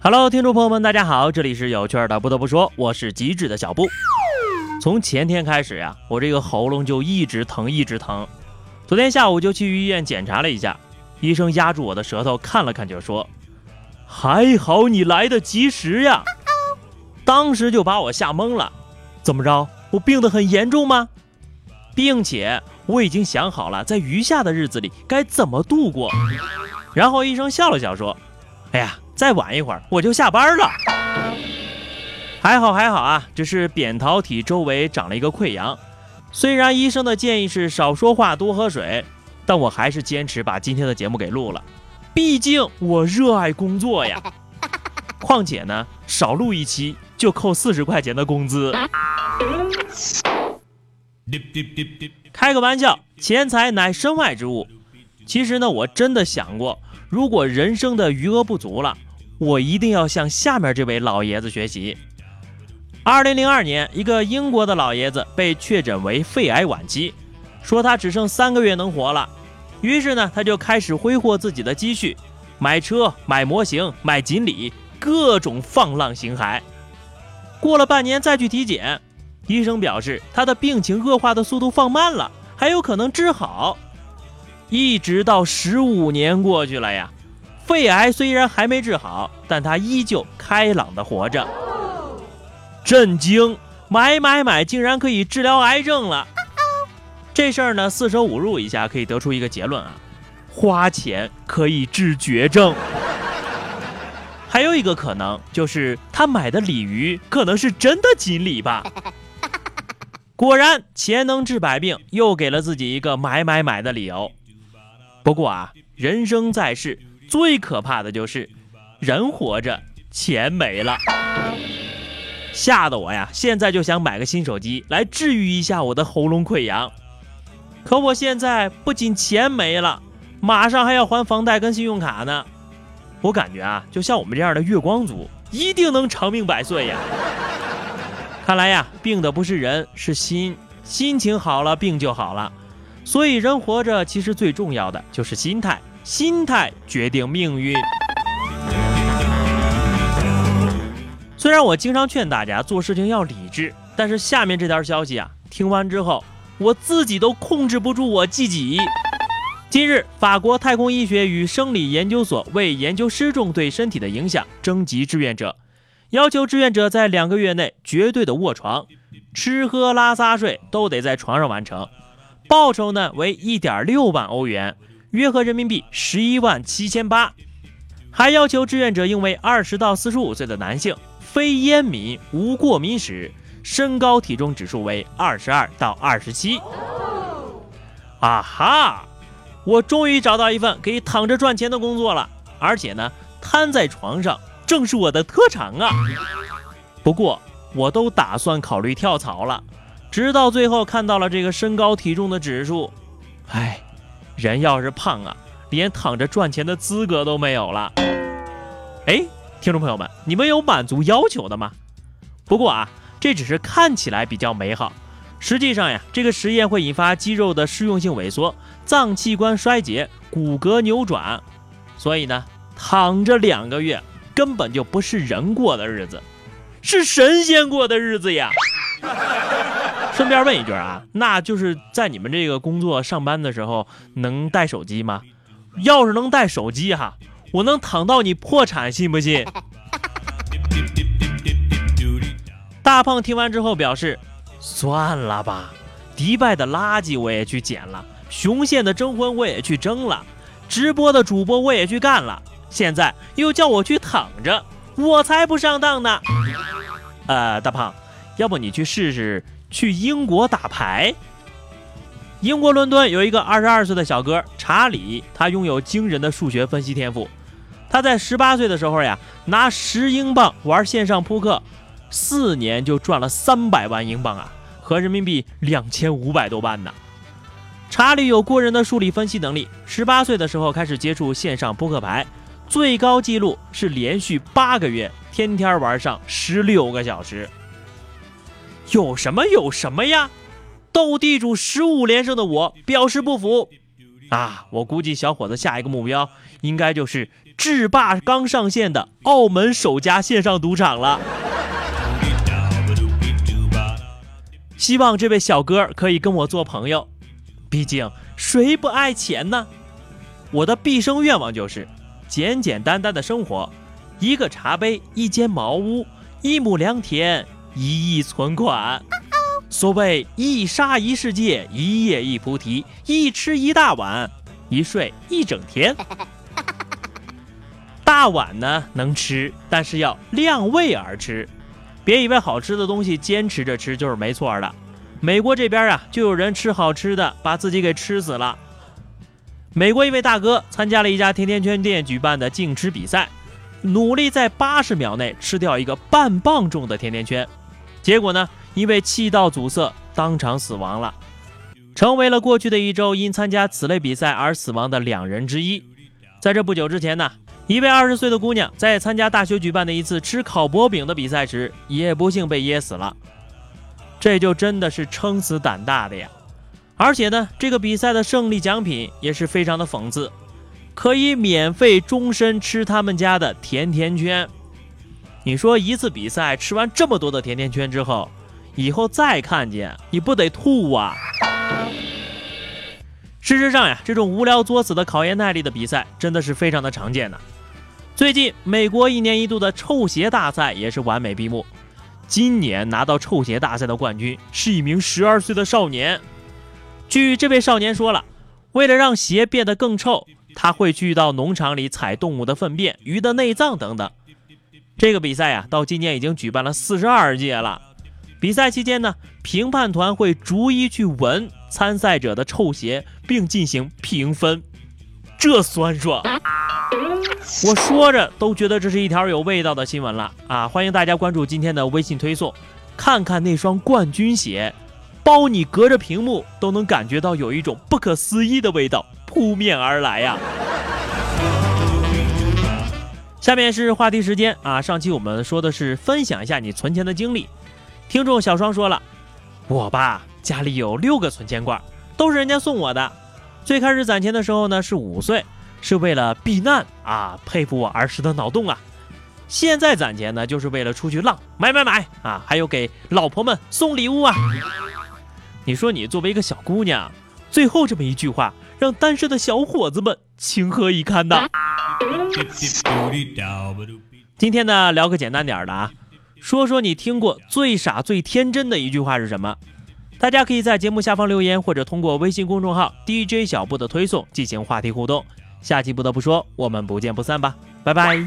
Hello，听众朋友们，大家好，这里是有趣的。不得不说，我是极致的小布。从前天开始呀，我这个喉咙就一直疼，一直疼。昨天下午就去医院检查了一下，医生压住我的舌头看了看，就说：“还好你来得及时呀。”当时就把我吓懵了。怎么着？我病得很严重吗？并且我已经想好了，在余下的日子里该怎么度过。然后医生笑了笑说：“哎呀。”再晚一会儿我就下班了，还好还好啊，只是扁桃体周围长了一个溃疡。虽然医生的建议是少说话多喝水，但我还是坚持把今天的节目给录了，毕竟我热爱工作呀。况且呢，少录一期就扣四十块钱的工资。开个玩笑，钱财乃身外之物。其实呢，我真的想过，如果人生的余额不足了。我一定要向下面这位老爷子学习。二零零二年，一个英国的老爷子被确诊为肺癌晚期，说他只剩三个月能活了。于是呢，他就开始挥霍自己的积蓄，买车、买模型、买锦鲤，各种放浪形骸。过了半年再去体检，医生表示他的病情恶化的速度放慢了，还有可能治好。一直到十五年过去了呀。肺癌虽然还没治好，但他依旧开朗的活着。震惊！买买买，竟然可以治疗癌症了！这事儿呢，四舍五入一下，可以得出一个结论啊：花钱可以治绝症。还有一个可能，就是他买的鲤鱼可能是真的锦鲤吧。果然，钱能治百病，又给了自己一个买买买的理由。不过啊，人生在世。最可怕的就是人活着，钱没了，吓得我呀！现在就想买个新手机来治愈一下我的喉咙溃疡。可我现在不仅钱没了，马上还要还房贷跟信用卡呢。我感觉啊，就像我们这样的月光族，一定能长命百岁呀！看来呀，病的不是人，是心。心情好了，病就好了。所以人活着，其实最重要的就是心态。心态决定命运。虽然我经常劝大家做事情要理智，但是下面这条消息啊，听完之后我自己都控制不住我自己。今日，法国太空医学与生理研究所为研究失重对身体的影响征集志愿者，要求志愿者在两个月内绝对的卧床，吃喝拉撒睡都得在床上完成，报酬呢为一点六万欧元。约合人民币十一万七千八，还要求志愿者应为二十到四十五岁的男性，非烟民，无过敏史，身高体重指数为二十二到二十七。啊哈！我终于找到一份可以躺着赚钱的工作了，而且呢，瘫在床上正是我的特长啊。不过，我都打算考虑跳槽了，直到最后看到了这个身高体重的指数，唉。人要是胖啊，连躺着赚钱的资格都没有了。哎，听众朋友们，你们有满足要求的吗？不过啊，这只是看起来比较美好，实际上呀，这个实验会引发肌肉的适用性萎缩、脏器官衰竭、骨骼扭转，所以呢，躺着两个月根本就不是人过的日子，是神仙过的日子呀。顺便问一句啊，那就是在你们这个工作上班的时候能带手机吗？要是能带手机哈，我能躺到你破产，信不信？大胖听完之后表示，算了吧，迪拜的垃圾我也去捡了，雄县的征婚我也去争了，直播的主播我也去干了，现在又叫我去躺着，我才不上当呢。呃，大胖，要不你去试试？去英国打牌。英国伦敦有一个二十二岁的小哥查理，他拥有惊人的数学分析天赋。他在十八岁的时候呀，拿十英镑玩线上扑克，四年就赚了三百万英镑啊，合人民币两千五百多万呢。查理有过人的数理分析能力，十八岁的时候开始接触线上扑克牌，最高纪录是连续八个月天天玩上十六个小时。有什么有什么呀？斗地主十五连胜的我表示不服啊！我估计小伙子下一个目标应该就是制霸刚上线的澳门首家线上赌场了。希望这位小哥可以跟我做朋友，毕竟谁不爱钱呢？我的毕生愿望就是简简单单的生活，一个茶杯，一间茅屋，一亩良田，一亿存款。所谓一沙一世界，一叶一菩提，一吃一大碗，一睡一整天。大碗呢能吃，但是要量胃而吃。别以为好吃的东西坚持着吃就是没错的。美国这边啊，就有人吃好吃的，把自己给吃死了。美国一位大哥参加了一家甜甜圈店举办的竞吃比赛，努力在八十秒内吃掉一个半磅重的甜甜圈，结果呢，因为气道阻塞，当场死亡了，成为了过去的一周因参加此类比赛而死亡的两人之一。在这不久之前呢。一位二十岁的姑娘在参加大学举办的一次吃烤薄饼的比赛时，也不幸被噎死了。这就真的是撑死胆大的呀！而且呢，这个比赛的胜利奖品也是非常的讽刺，可以免费终身吃他们家的甜甜圈。你说一次比赛吃完这么多的甜甜圈之后，以后再看见你不得吐啊！事实上呀，这种无聊作死的考验耐力的比赛真的是非常的常见的。最近，美国一年一度的臭鞋大赛也是完美闭幕。今年拿到臭鞋大赛的冠军是一名十二岁的少年。据这位少年说了，为了让鞋变得更臭，他会去到农场里采动物的粪便、鱼的内脏等等。这个比赛呀，到今年已经举办了四十二届了。比赛期间呢，评判团会逐一去闻参赛者的臭鞋，并进行评分。这酸爽！我说着都觉得这是一条有味道的新闻了啊！欢迎大家关注今天的微信推送，看看那双冠军鞋，包你隔着屏幕都能感觉到有一种不可思议的味道扑面而来呀！下面是话题时间啊！上期我们说的是分享一下你存钱的经历，听众小双说了，我吧家里有六个存钱罐，都是人家送我的。最开始攒钱的时候呢是五岁。是为了避难啊！佩服我儿时的脑洞啊！现在攒钱呢，就是为了出去浪，买买买啊！还有给老婆们送礼物啊！你说你作为一个小姑娘，最后这么一句话，让单身的小伙子们情何以堪呐？今天呢，聊个简单点的啊，说说你听过最傻最天真的一句话是什么？大家可以在节目下方留言，或者通过微信公众号 DJ 小布的推送进行话题互动。下期不得不说，我们不见不散吧，拜拜。